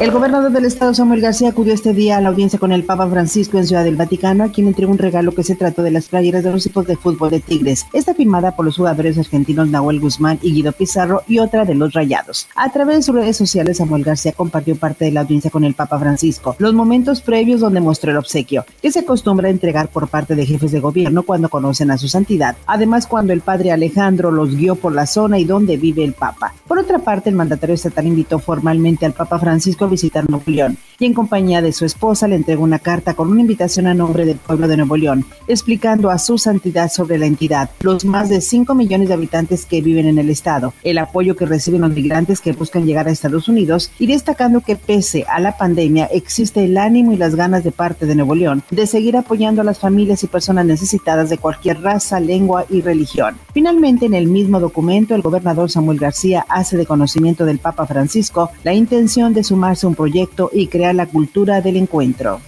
El gobernador del estado Samuel García acudió este día a la audiencia con el Papa Francisco en Ciudad del Vaticano, a quien entregó un regalo que se trató de las playeras de los equipos de fútbol de Tigres. Esta firmada por los jugadores argentinos Nahuel Guzmán y Guido Pizarro y otra de los Rayados. A través de sus redes sociales, Samuel García compartió parte de la audiencia con el Papa Francisco, los momentos previos donde mostró el obsequio, que se acostumbra a entregar por parte de jefes de gobierno cuando conocen a su santidad. Además, cuando el padre Alejandro los guió por la zona y donde vive el Papa. Por otra parte, el mandatario estatal invitó formalmente al Papa Francisco visitar Nuevo León y en compañía de su esposa le entregó una carta con una invitación a nombre del pueblo de Nuevo León, explicando a su santidad sobre la entidad, los más de 5 millones de habitantes que viven en el estado, el apoyo que reciben los migrantes que buscan llegar a Estados Unidos y destacando que pese a la pandemia existe el ánimo y las ganas de parte de Nuevo León de seguir apoyando a las familias y personas necesitadas de cualquier raza, lengua y religión. Finalmente, en el mismo documento, el gobernador Samuel García hace de conocimiento del Papa Francisco la intención de un proyecto y crear la cultura del encuentro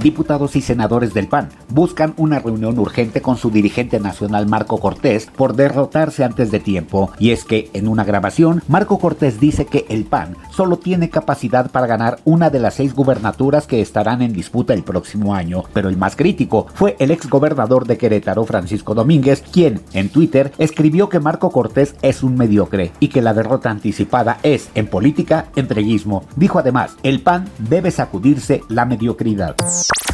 diputados y senadores del PAN buscan una reunión urgente con su dirigente nacional Marco Cortés por derrotarse antes de tiempo. Y es que en una grabación, Marco Cortés dice que el PAN solo tiene capacidad para ganar una de las seis gubernaturas que estarán en disputa el próximo año. Pero el más crítico fue el ex gobernador de Querétaro, Francisco Domínguez, quien en Twitter escribió que Marco Cortés es un mediocre y que la derrota anticipada es, en política, entreguismo. Dijo además, el PAN debe sacudirse la mediocridad.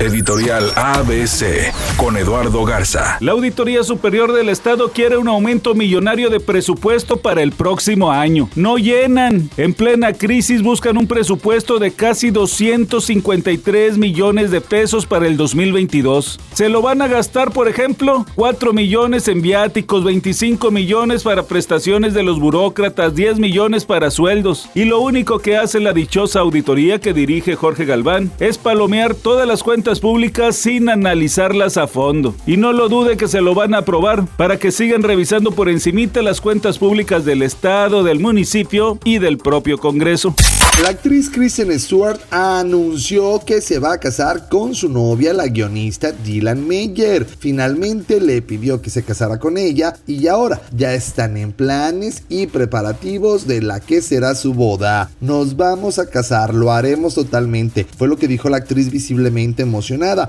Editorial ABC con Eduardo Garza. La Auditoría Superior del Estado quiere un aumento millonario de presupuesto para el próximo año. No llenan. En plena crisis buscan un presupuesto de casi 253 millones de pesos para el 2022. Se lo van a gastar, por ejemplo, 4 millones en viáticos, 25 millones para prestaciones de los burócratas, 10 millones para sueldos. Y lo único que hace la dichosa auditoría que dirige Jorge Galván es palomear todas las públicas sin analizarlas a fondo. Y no lo dude que se lo van a aprobar para que sigan revisando por encimita las cuentas públicas del Estado, del municipio y del propio Congreso. La actriz Kristen Stewart anunció que se va a casar con su novia, la guionista Dylan Meyer. Finalmente le pidió que se casara con ella y ahora ya están en planes y preparativos de la que será su boda. Nos vamos a casar, lo haremos totalmente. Fue lo que dijo la actriz visiblemente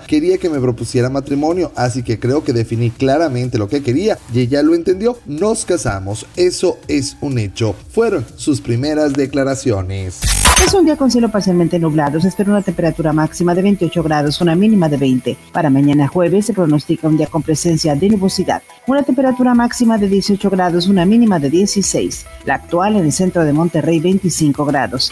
Quería que me propusiera matrimonio, así que creo que definí claramente lo que quería y ella lo entendió. Nos casamos, eso es un hecho. Fueron sus primeras declaraciones. Es un día con cielo parcialmente nublado. Se espera una temperatura máxima de 28 grados, una mínima de 20. Para mañana jueves se pronostica un día con presencia de nubosidad. Una temperatura máxima de 18 grados, una mínima de 16. La actual en el centro de Monterrey, 25 grados.